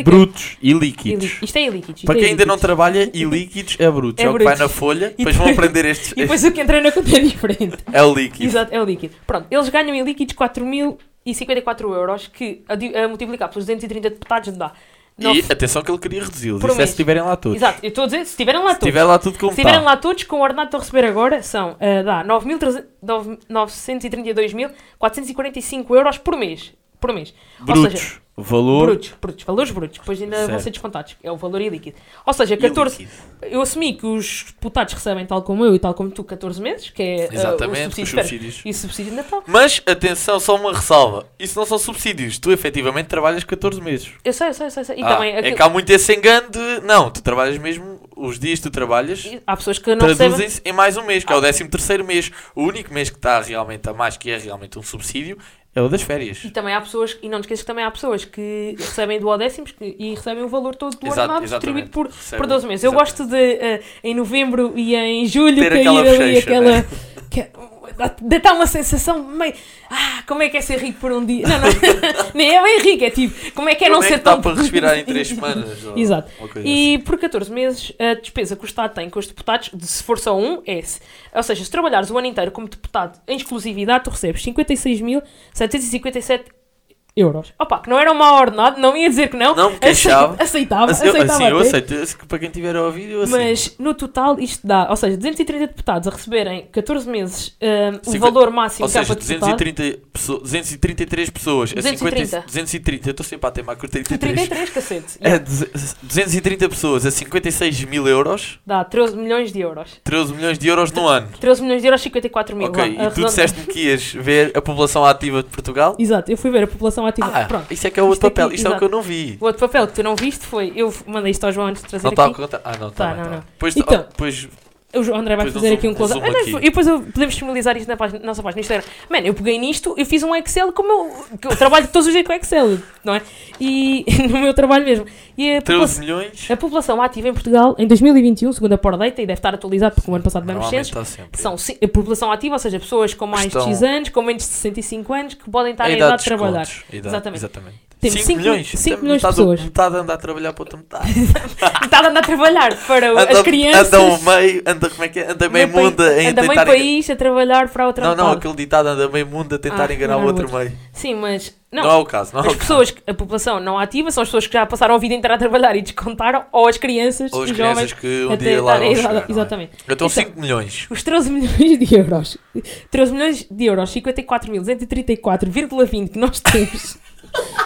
Brutos e líquidos. Isto é ilíquidos. Para é quem ainda não ilíquidos. trabalha, e líquidos é brutos. É É, o que vai na folha, E depois vão aprender estes. E depois o que entra na conta é diferente. É o líquido. Exato, é o líquido. Pronto, eles ganham em líquidos 4.054 euros, que a, multiplicar pelos 230 deputados dá. E atenção que ele queria reduzi-los. Isso é se estiverem lá todos. Exato, eu estou a dizer, se estiverem lá Se todos. estiver lá tudo como Se estiverem lá todos, com o ordenado que estão a receber agora, são, ah, dá 9.932.445 euros por mês. Por mês. Ou Brutos. seja, Valor. brutos, brutos, valores brutos. Depois ainda vão Certo. ser descontados. É o valor ilíquido. Ou seja, e 14, líquido. eu assumi que os deputados recebem, tal como eu e tal como tu, 14 meses, que é o Exatamente, subsídio os de férias subsídios. e o subsídio de Natal. Mas atenção, só uma ressalva. Isso não são subsídios. Tu efetivamente trabalhas 14 meses. Eu sei, eu sei, eu sei. E Ah, também É aquilo- que há muito esse engano de. Não, tu trabalhas mesmo. Os dias que tu trabalhas há pessoas que não traduzem-se em mais um mês, que é o 13 terceiro mês. O único mês que está realmente a mais, que é realmente um subsídio, é o das férias. E também há pessoas, e não te esqueças que também há pessoas que recebem duodécimos que, e recebem o valor todo do Exato, ordenado distribuído por, por 12 meses. Eu exatamente. gosto de, eh, em novembro e em julho, Ter cair aquela ali aquela. né? Dá- uma sensação meio. Ah, como é que é ser rico por um dia? Não, não, nem é bem rico, é tipo, como é que é não Como é ser que dá tão. para respirar em 3 semanas? ou- Exato. E por 14 meses, a despesa que o Estado tem com os deputados, de- se for só um, é esse. Ou seja, se trabalhares o ano inteiro como deputado em exclusividade, tu recebes 56.757 euros. Opa, que não era um mau ordenado, não ia dizer que não. Não me queixava. Aceitava, Assim, eu- aceitava assim, eu até. aceito. Assim, Para quem tiver a ouvir, eu aceito. Mas no total isto dá, ou seja, 230 deputados a receberem 14 meses hum, o Cinqu- valor máximo Ou que há seja, para deputado. 230 pessoas, 233 pessoas. a 230. 50, 230. Eu estou sempre a teimar com 33. 33, cacete. É, duze- 230 pessoas a 56 mil euros, Dá 13 milhões de euros. 13 milhões de euros no ano. 13 milhões de euros, 54 mil. Ok, vá, e tu disseste-me que ias ver a população ativa de Portugal? Exato, eu fui ver a população população ativa. Ah, Pronto. isso é que é o outro Isto aqui, papel. Isto é o que eu exato. não vi. O outro papel que tu não viste foi. Eu mandei isto ao João antes de trazer Não está a contar? Ah, não, Tá, está. não, Tá, não. Depois, Então. depois O André vai Depois fazer aqui um close up. Ah, aqui. E depois eu- podemos disponibilizar isto na, página, na nossa página no Instagram. Mano, eu peguei nisto e fiz um Excel como eu, que eu trabalho todos os dias com Excel, não é? E no meu trabalho mesmo. E a 13 população, milhões. a população ativa em Portugal em 2021, segundo a Pordata, e deve estar atualizado porque o ano passado Normalmente censos, são a população ativa, ou seja, pessoas com mais Estão- de X anos, com menos de 65 anos, que podem estar em idade de trabalhar. Idade- Exatamente. Exatamente. Temos 5 cinco- milhões. cinco Tem milhões de metade, pessoas. Metade anda a trabalhar para outra metade. Está a andar a trabalhar para Anda, as crianças. anda um meio, anda como é que é? Anda meio mundo em anda meio país a trabalhar para a outra Não, não, metade. aquele ditado anda meio mundo a tentar Ah, enganar o o outro outro. meio. Sim, mas. Não, Não, é o caso, não é as o caso. pessoas, a população não ativa são as pessoas que já passaram a vida inteira a trabalhar e descontaram, ou as crianças Ou as crianças jovens que um dia lá vão chegar, não é? Exatamente. Então Então, 5 milhões. Os 13 milhões de euros. 13 milhões de euros, 54.234,20 que nós temos.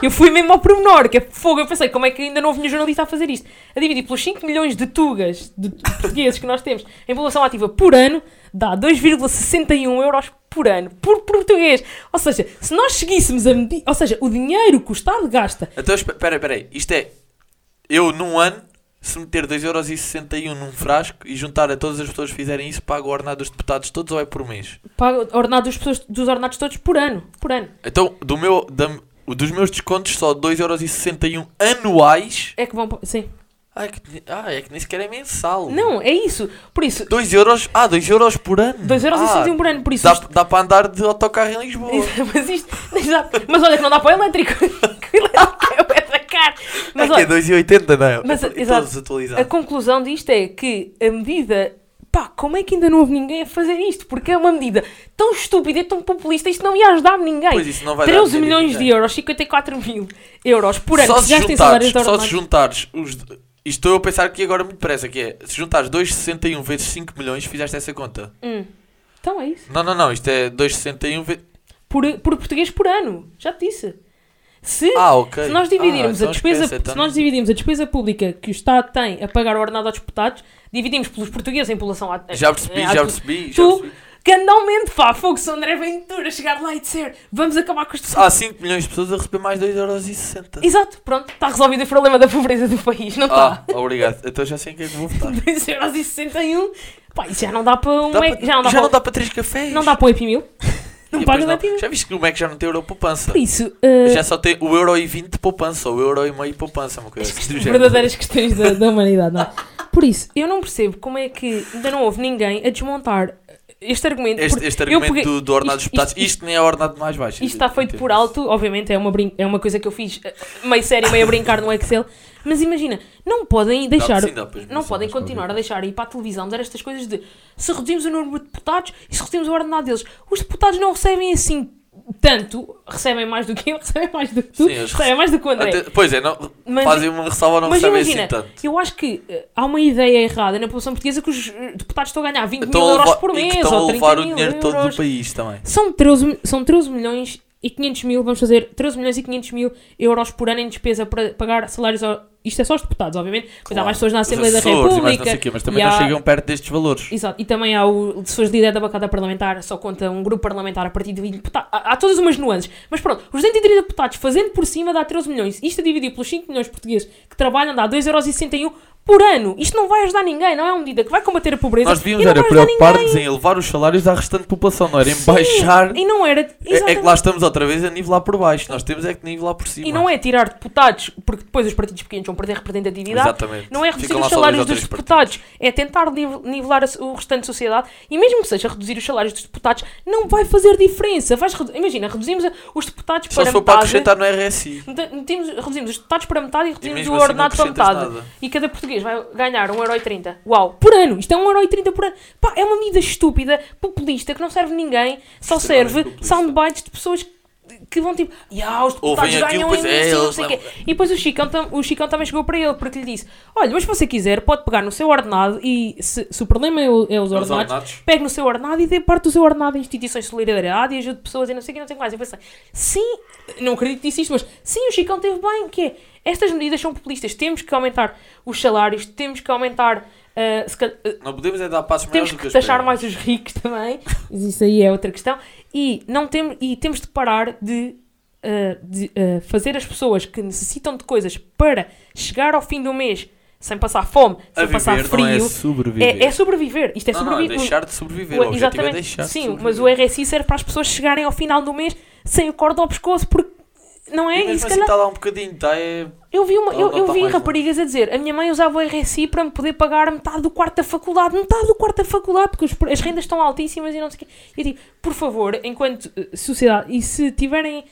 Eu fui mesmo ao pormenor, que é fogo. Eu pensei, como é que ainda não houve nenhum jornalista a fazer isto? A dividir pelos 5 milhões de tugas de portugueses que nós temos em população ativa por ano, dá 2,61 euros por ano, por português. Ou seja, se nós seguíssemos a medida. Ou seja, o dinheiro que o Estado gasta. Então, espera, espera aí. Isto é, eu num ano, se meter 2,61€ num frasco e juntar a todas as pessoas que fizerem isso, pago o ordenado dos deputados todos ou é por mês? Paga ordenado dos, pessoas, dos ordenados todos por ano. Por ano. Então, do meu, da, o dos meus descontos, só 2,61€ anuais. É que vão. Sim. Ah é, que, ah, é que nem sequer é mensal. Não, é isso. Por isso, 2 euros, ah, 2 euros por ano. 2,61€ ah, por ano. Por isso. Dá, isto- dá para andar de autocarro em Lisboa. mas isto. Mas olha que não dá para o elétrico. Que o elétrico é caro. Mas é que é olha, 2,80, não é? Mas, E exato. a conclusão disto é que a medida. Pá, como é que ainda não houve ninguém a fazer isto? Porque é uma medida tão estúpida e tão populista, isto não ia ajudar ninguém. Pois isso não vai dar 13 dinheiro a milhões de ninguém. euros, 54 mil euros por ano, Só que se juntares, salários de só se juntares os. Isto estou eu a pensar aqui agora muito depressa, que é, se juntares 2,61 vezes 5 milhões, fizeste essa conta. Hum. Então é isso. Não, não, não, isto é 2,61 vezes... Por, por português por ano. Já te disse. Se, Ah, ok. se nós dividirmos Ah, a então despesa, esquece, então se nós dividirmos a despesa pública que o Estado tem a pagar o ordenado aos deputados, dividimos pelos portugueses em população Já percebi, já percebi, já Tu, percebi. Candalmente, pá, fogo, se André Ventura chegar lá e dizer vamos acabar com os Há 5 milhões de pessoas a receber mais 2,60€. Exato, pronto, está resolvido o problema da pobreza do país, não Ah, está? obrigado. Então já sei em quem é que vou votar. 2,61€, pá, isso já não dá para um. Dá Mac- para- já não dá já para, não dá para 3 cafés. não dá para um Meal. Não E Happy Meal. Já viste que o Mac já não tem euro poupança? Por isso, eh, Já só tem o euro e 20 de poupança, ou o euro e meio poupança, uma coisa assim verdadeiras questões da, da humanidade, não é? Por isso, eu não percebo como é que ainda não houve ninguém a desmontar este argumento. Este, este argumento peguei- do, do ordenado dos deputados, isto- isto, nem é ordenado mais baixo. Isto está feito por alto, obviamente é uma, é uma coisa que eu fiz eh, meio sério, meio a brincar no Excel, mas imagina, não podem deixar, sim, dá para não podem continuar a deixar ir para a televisão dizer estas coisas de se reduzimos o número de deputados e se reduzimos o ordenado deles. Os deputados não recebem assim tanto, recebem mais do que eu, recebem mais do que tu, Sim, recebem mais do que o André. Até- pois é, não, Mas- fazem uma ressalva não recebem imagina, assim tanto. eu acho que eh, há uma ideia errada na população portuguesa que os eh, deputados estão a ganhar 20 Estão mil a euros levar- por mês estão ou a 30 levar o mil dinheiro todo euros. do país também. São 13, mi- são 13 milhões e 500 mil, vamos fazer 13 milhões e 500 mil euros por ano em despesa para pagar salários. Isto é só os deputados, obviamente. Pois há mais pessoas na Assembleia da e não República. sei o quê, mas também e não há- chegam perto destes valores. Exato, e também há o de pessoas de líder da bancada parlamentar, só conta um grupo parlamentar a partir de 20 deputados. Há, há todas umas nuances. Mas pronto, os 230 deputados fazendo por cima dá 13 milhões. Isto a dividir pelos 5 milhões portugueses que trabalham dá 2,61€ por ano. Isto não vai ajudar ninguém, não é uma medida que vai combater a pobreza. Nós e devíamos era preocupar-nos em elevar os salários da restante população, não era em Sim, baixar. E não era. É, é que lá estamos outra vez a nivelar por baixo. Nós temos é que nivelar por cima. E não é tirar deputados, porque depois os partidos pequenos vão perder representatividade. Exatamente. Não é reduzir Ficam os lá só salários dos deputados, é tentar nive- nivelar o restante da sociedade. E mesmo que seja reduzir os salários dos deputados, não vai fazer diferença. Vais redu- Imagina, reduzimos os deputados Só para se for para acrescentar no RSI. metemos- reduzimos os deputados para metade e reduzimos mesmo o assim ordenado para acrescentas metade. nada. E cada português vai ganhar 1,30€. Uau! Por ano! Isto é 1,30€ por ano. Pá, é uma medida estúpida, populista, que não serve ninguém. Só serve soundbites de pessoas que- que vão tipo, "Ya, os deputados aquilo, ganham pois é, imenso, e não eles sei o quê." levam- E depois o Chicão, o Chicão também chegou para ele, porque lhe disse: Olha, mas se você quiser, pode pegar no seu ordenado e se, se o problema é, o- é os Os ordenados, ordenados. pegue no seu ordenado e dê parte do seu ordenado a instituições de solidariedade e ajude pessoas e não sei o que, não sei o que mais. Eu pensei, sim, não acredito que disse isto, mas sim, o Chicão teve bem, que é, estas medidas são populistas, temos que aumentar os salários, temos que aumentar, ah, cal- ah, Não podemos é dar passos maiores temos do que que taxar mais os ricos também, mas isso aí é outra questão, e, não tem, e temos de parar de uh, de, uh, fazer as pessoas que necessitam de coisas para chegar ao fim do mês sem passar fome, sem A passar viver frio, é sobreviver. é, é sobreviver. Isto é não, não, é sobreviver. deixar de sobreviver. O- O é exatamente. deixar de Sim, sobreviver. mas o RSI serve para as pessoas chegarem ao final do mês sem o corda ao pescoço, porque não é? E E mesmo assim está lá um bocadinho, está é... eu vi, uma, Tá- eu, não eu tá vi raparigas a dizer: a minha mãe usava o RSI para me poder pagar metade do quarto da faculdade, metade do quarto da faculdade, porque os as rendas estão altíssimas e não sei o quê. Eu digo, por favor, enquanto eh, sociedade, e se tiverem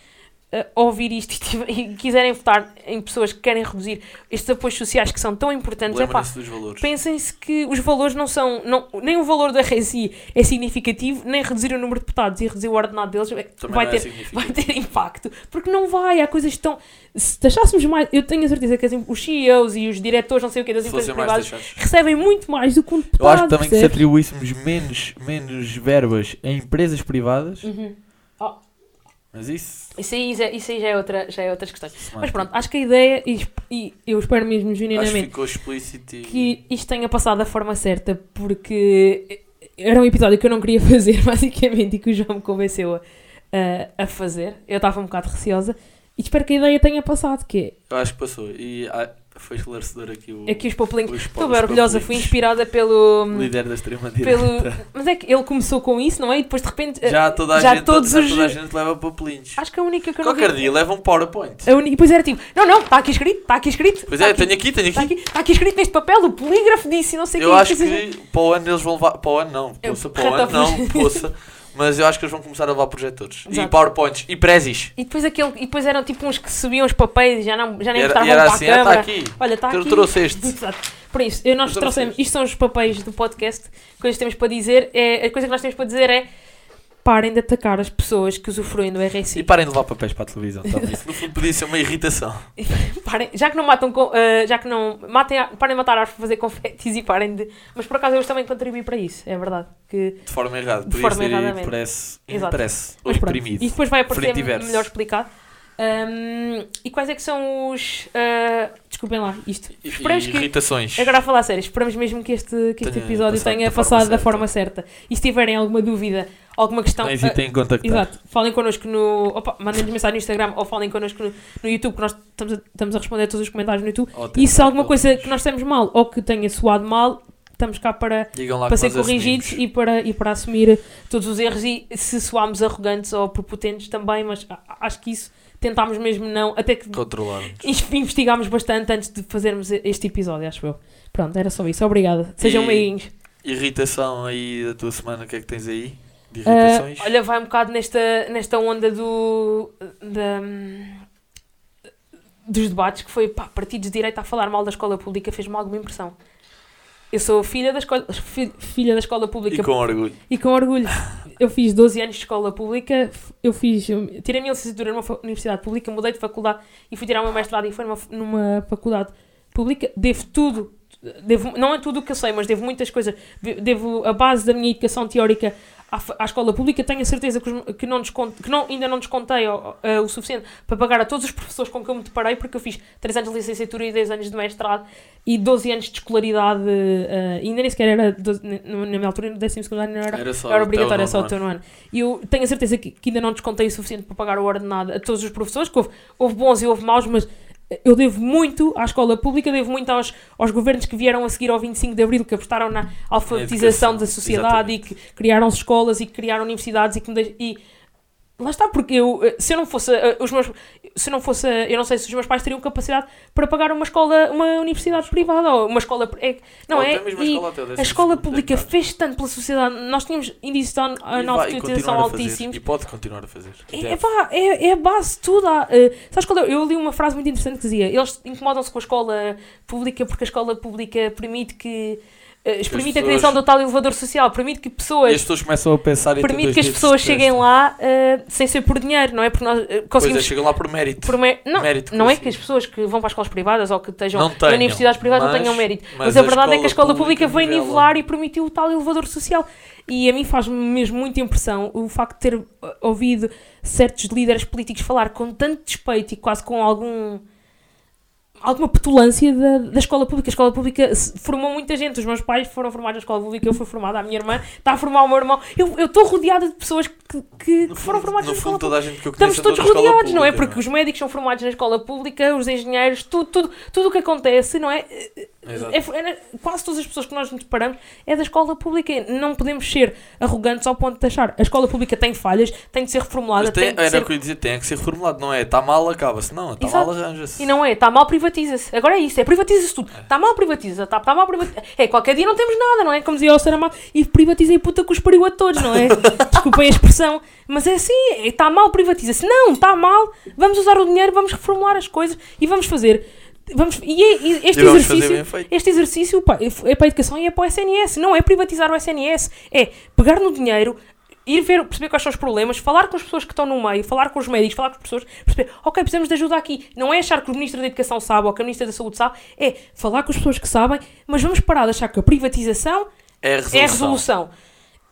a ouvir isto e, tiver- e quiserem votar em pessoas que querem reduzir estes apoios sociais que são tão importantes, é pá, Lembrem-se dos valores. Pensem-se que os valores não são. Não, nem o valor da RSI é significativo, nem reduzir o número de deputados e reduzir o ordenado deles é- Também vai é ter, significativo. vai ter impacto. Porque não vai, há coisas que estão. Se taxássemos mais. Eu tenho a certeza que assim, os CEOs e os diretores, não sei o que, das Se empresas privadas recebem muito mais do que um Eu deputado. acho que também que se atribuíssemos menos, menos verbas em empresas privadas, Uhum. Oh, mas isso... isso, aí, já- isso aí já é, outra, já é outras questões. se Mas pronto, acho que a ideia, e, e eu espero mesmo Acho que genuinamente ficou explícito e... que isto tenha passado da forma certa, porque era um episódio que eu não queria fazer, basicamente, e que o João me convenceu a, a, a fazer. Eu estava um bocado receosa e espero que a ideia tenha passado, que Eu acho que passou. E ah, foi esclarecedor aqui o... é que os papelinhos... os Estou os bem orgulhosa, fui inspirada pelo... Líder da extrema-direita. pelo mas é que ele começou com isso, não é? E depois de repente... Já toda a, já gente, todos já os- toda a gente leva papelinhos. Acho que a única que eu Qualquer dia leva um PowerPoint. A única, e depois era tipo, não, não, está aqui escrito, está aqui escrito. Pois tá é, aqui, tenho aqui, tenho Está aqui. aqui, está aqui escrito neste papel, o polígrafo disse não sei o Eu quê. acho Depois- que para o ano eles vão levar. Para o ano não, Eu- poça, para o ano não, poça. Mas eu acho que eles vão começar a levar projetores. E Exato. PowerPoints. E prezis. E depois, aquele, e depois eram tipo uns que subiam os papéis e já, não, já E nem e era para assim, a ah, está câmara. aqui. Olha, está Eu aqui. trouxe este. Exato. Por isso, eu, nós trouxemos. Isto são os papéis do podcast. Coisas que temos para dizer. É, a coisa que nós temos para dizer é parem de atacar as pessoas que usufruem do E RSI. parem de levar papéis para a televisão. Tá? Isso no fundo podia ser uma irritação. Parem, já que não matam. ah, já que não. Matem, a- parem de matar árvores para fazer confetes e parem de. Mas por acaso eu também contribuí para isso, é verdade. Que, De forma errada. De forma Exato. impresso ou imprimido. E depois vai aparecer e melhor explicado. Ahm, e quais é que são os. ah, desculpem lá, isto. E- Esperemos e que. irritações. Agora a falar a sério, esperamos mesmo que este, que este Tenha episódio passado tenha da forma passado da certa. forma certa. E se tiverem alguma dúvida, alguma questão. Não hesitem em contactar. ah, exato, falem connosco no. Opa, mandem-nos mensagem no Instagram ou falem connosco no, no YouTube, que nós estamos a, estamos a responder a todos os comentários no YouTube. Ou E se tentar alguma coisa corrigir. que nós temos mal ou que tenha soado mal, estamos cá para, para ser corrigidos assumimos. e para, e para assumir todos os erros. E se soarmos arrogantes ou prepotentes também, mas acho que isso tentámos mesmo não. Até que investigámos bastante antes de fazermos este episódio, acho eu. Pronto, era só isso. Obrigada. Sejam E- meiguinhos. Irritação aí da tua semana, o que é que tens aí? De Ah, irritações? olha, vai um bocado nesta, nesta onda do. Da, dos debates que foi pá, partidos de direita a falar mal da escola pública fez-me alguma impressão. Eu sou filha da escola, fi- filha da escola pública e com orgulho. E com orgulho. Eu fiz 12 anos de escola pública, eu fiz, tirei a minha licenciatura numa universidade pública, mudei de faculdade e fui tirar o meu mestrado e foi numa, numa faculdade pública. Devo tudo, devo, não é tudo o que eu sei, mas devo muitas coisas. De- Devo a base da minha educação teórica à, à escola pública. Tenho a certeza que, os- que, não descont, que não, ainda não descontei o, eh, o suficiente para pagar a todos os professores com que eu me deparei, porque eu fiz 3 anos de licenciatura e 10 anos de mestrado e 12 anos de escolaridade. eh, ainda nem sequer era, 12 na minha altura, no 12 ano, não era Era só era até o obrigatório, é só o teu ano. E eu tenho a certeza que, que ainda não descontei o suficiente para pagar o ordenado a todos os professores, que houve, houve bons e houve maus, mas eu devo muito à escola pública, devo muito aos, aos governos que vieram a seguir ao 25 de Abril, que apostaram na alfabetização da sociedade e que criaram escolas e que criaram universidades e que me e lá está, porque eu, eh, se eu não fosse eh, os meus se eu não fosse, eu não sei se os meus pais teriam capacidade para pagar uma escola, uma universidade privada ou uma escola, é, não é? E- escola a escola pública fez tanto pela sociedade. Nós tínhamos índices de analfabetização altíssimos. E pode continuar a fazer. É, pá, é, é a base de tudo. há, eh, sabes qual é? Eu li uma frase muito interessante que dizia: eles incomodam-se com a escola pública porque a escola pública permite que. Eh, permite a pessoas- criação do tal elevador social, permite que E pessoas. as pessoas começam a pensar em Permite que as pessoas cheguem lá eh, sem ser por dinheiro, não é? Porque nós eh, Pois é, conseguimos. chegam lá por mérito. por me- Não, Mérito, não é assim. que as pessoas que vão para as escolas privadas ou que estejam Não em tenham, universidades privadas não mas- tenham mérito. mas Mas, a a verdade é que a escola pública pública veio nivela. nivelar e permitiu o tal elevador social. E a mim faz-me mesmo muita impressão o facto de ter uh, ouvido certos líderes políticos falar com tanto despeito e quase com algum. Alguma petulância da, da escola pública. A escola pública formou muita gente. Os meus pais foram formados na escola pública, eu fui formada, a minha irmã está a formar o meu irmão. Eu estou rodeada de pessoas que, que, que foram formadas no na escola fundo, pública. toda a gente que eu Estamos conheço todos escola rodeados, não é? pública, Porque os médicos são formados na escola pública, os engenheiros, tudo, tudo, tudo o que acontece, não é? É- é- quase todas as pessoas que nós nos deparamos é da escola pública. Não podemos ser arrogantes ao ponto de achar a escola pública tem falhas, tem de ser reformulada, tem, tem de era ser o que eu ia dizer, tem que ser reformulado, não é? Está mal, acaba-se. Não, está mal, arranja-se. E não é, está mal, privatiza-se. Agora é isso, é privatiza-se tudo. Está mal, privatiza. Está tá mal, privatiza. É, qualquer dia não temos nada, não é? Como dizia o Saramago. E privatiza e puta que os pariu a todos, não é? Desculpem a expressão. Mas é assim, está mal, privatiza-se. Não, está mal. Vamos usar o dinheiro, vamos reformular as coisas e vamos fazer. Vamos, e, é- e este vamos exercício, este exercício pá, é para a educação e é para o SNS. Não é privatizar o SNS. É pegar no dinheiro, ir ver, perceber quais são os problemas, falar com as pessoas que estão no meio, falar com os médicos, falar com as pessoas, perceber, ok, precisamos de ajuda aqui. Não é achar que o Ministro da Educação sabe ou que a Ministra da Saúde sabe, é falar com as pessoas que sabem, mas vamos parar de achar que a privatização É a resolução. é a resolução.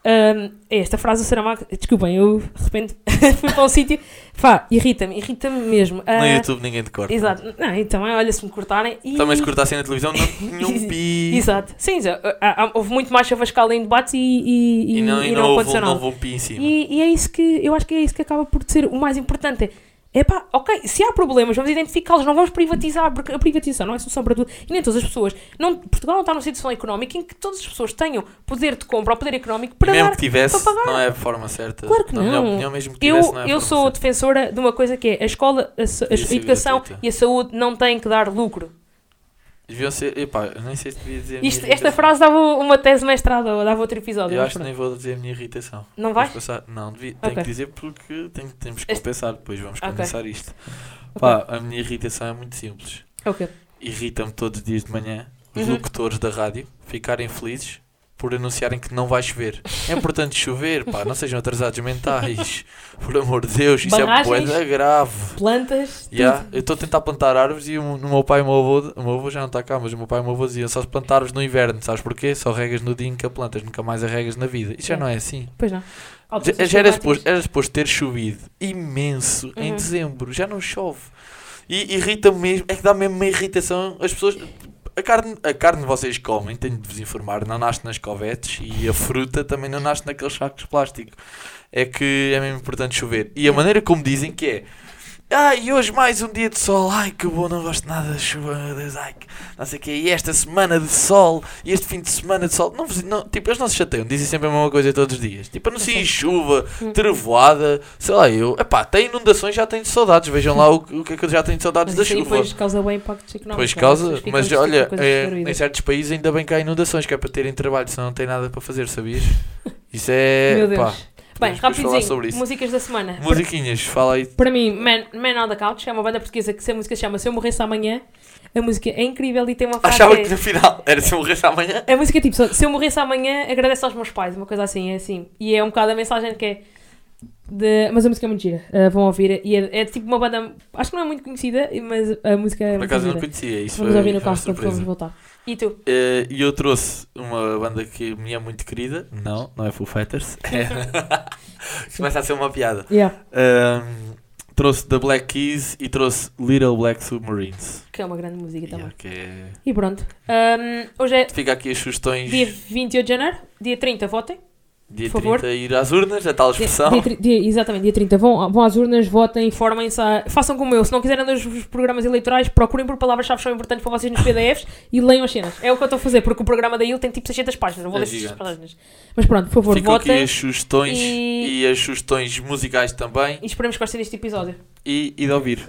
Hum, é esta frase do Saramago, desculpem, eu de repente fui para um sítio, pá, irrita-me, irrita-me mesmo. No Ah, YouTube ninguém te corta. Exato, não, então é, olha, se me cortarem. E... Também se cortassem na televisão, não tinha um pi. Exato, sim, já, há- há- houve muito mais chavascal em debates e, e, E não, e não, houve, aconteceu não nada. houve um pi em cima. E, e é isso que eu acho que é isso que acaba por ser o mais importante. É, epá, ok, se há problemas, vamos identificá-los, não vamos privatizar, porque a privatização não é solução para tudo. E nem todas as pessoas. Não, Portugal não está numa situação económica em que todas as pessoas tenham poder de compra ou poder económico para mesmo dar. que tivesse, para pagar. não é a forma certa. Claro que não. opinião, mesmo que tivesse, Eu, não é a eu sou certa. defensora de uma coisa que é a escola, a, a Devia ser educação e a saúde não têm que dar lucro. Deviam ser. Epá, eu nem sei se devia dizer. Isto, esta frase dava uma tese mestrada ou dava outro episódio. Eu acho que nem vou dizer a minha irritação. Não vais? passar- Não, devia, tenho Ok. que dizer porque tenho- temos que Este- compensar. Depois vamos Ok. compensar isto. Pá, a minha irritação é muito simples. Ok. Irrita-me todos os dias de manhã os Uhum. locutores da rádio ficarem felizes por anunciarem que não vai chover. É importante chover, pá, não sejam atrasados mentais. Por amor de Deus, isso Barragens. é boeda grave. Plantas. Yeah, eu estou a tentar plantar árvores e o, o meu pai e o meu avô, o meu avô já não está cá, mas o meu pai e o meu avô diziam só se plantar árvores no inverno, sabes porquê? Só regas no dia em que a plantas, nunca mais a regas na vida. Isso já É. não é assim. Pois não. Já, já era, suposto, era suposto ter chovido imenso em Uhum. dezembro, já não chove. E irrita-me mesmo, é que dá mesmo uma irritação. As pessoas. A carne, a carne vocês comem, tenho de vos informar, não nasce nas covetes e a fruta também não nasce naqueles sacos de plástico. É que é mesmo importante chover. E a maneira como dizem que é. Ah, e hoje mais um dia de sol. Ai, que bom, não gosto nada da chuva. meu Deus, ai, que não sei o quê. E esta semana de sol, e este fim de semana de sol. Não, não, tipo, eles não se chateiam, dizem sempre a mesma coisa todos os dias. Tipo, anunciem chuva, trevoada, sei lá, eu. Epá, tem inundações, já tenho de saudades. Vejam lá o, o que é que eu já tenho de saudades Mas da chuva. depois causa bem impactos económicos. Pois causa, mas ficam olha, é, em certos países ainda bem que há inundações, que é para terem trabalho, senão não tem nada para fazer, sabias? Isso é. Meu Deus. Pá, Bem, rapidinho, sobre isso. músicas da semana. Para, musiquinhas, fala aí. para mim, Man, Man on the Couch é uma banda portuguesa que se a música se chama Se Eu Morresse Amanhã. A música é incrível e tem uma frase Achava que é- que no final era se eu morresse amanhã. A música é tipo, se eu morresse amanhã, agradeço aos meus pais, uma coisa assim, é assim. E é um bocado a mensagem que é. De... Mas a música é muito gira, uh, vão ouvir. E é, é tipo uma banda, acho que não é muito conhecida, mas a música é Por acaso não conhecia isso. Vamos ouvir no carro quando voltar. E tu? Eh, E eu trouxe uma banda que me é muito querida. Não, não é Full Fighters. É... Isto Começa a ser uma piada. Yeah. Ahm, trouxe The Black Keys e trouxe Little Black Submarines. Que é uma grande música também. Yeah, que é- E pronto. Um, hoje é Fica aqui as sugestões. dia 28 de janeiro, dia 30, votem. Dia por favor. 30 ir às urnas, a tal Dia, expressão. dia tri- dia- exatamente, dia 30. Vão, vão às urnas, votem, informem-se. a- Façam como eu. Se não quiserem ler os os programas eleitorais, procurem por palavras-chave que são importantes para vocês nos PDFs e leiam as cenas. É o que eu estou a fazer, porque o programa da IL tem tipo 600 páginas. Não vou É ler 600 gigante. páginas. Mas pronto, por favor, Ficam aqui votem as sugestões e- e... as sugestões musicais também e esperemos que gostem deste episódio. e, e de ouvir.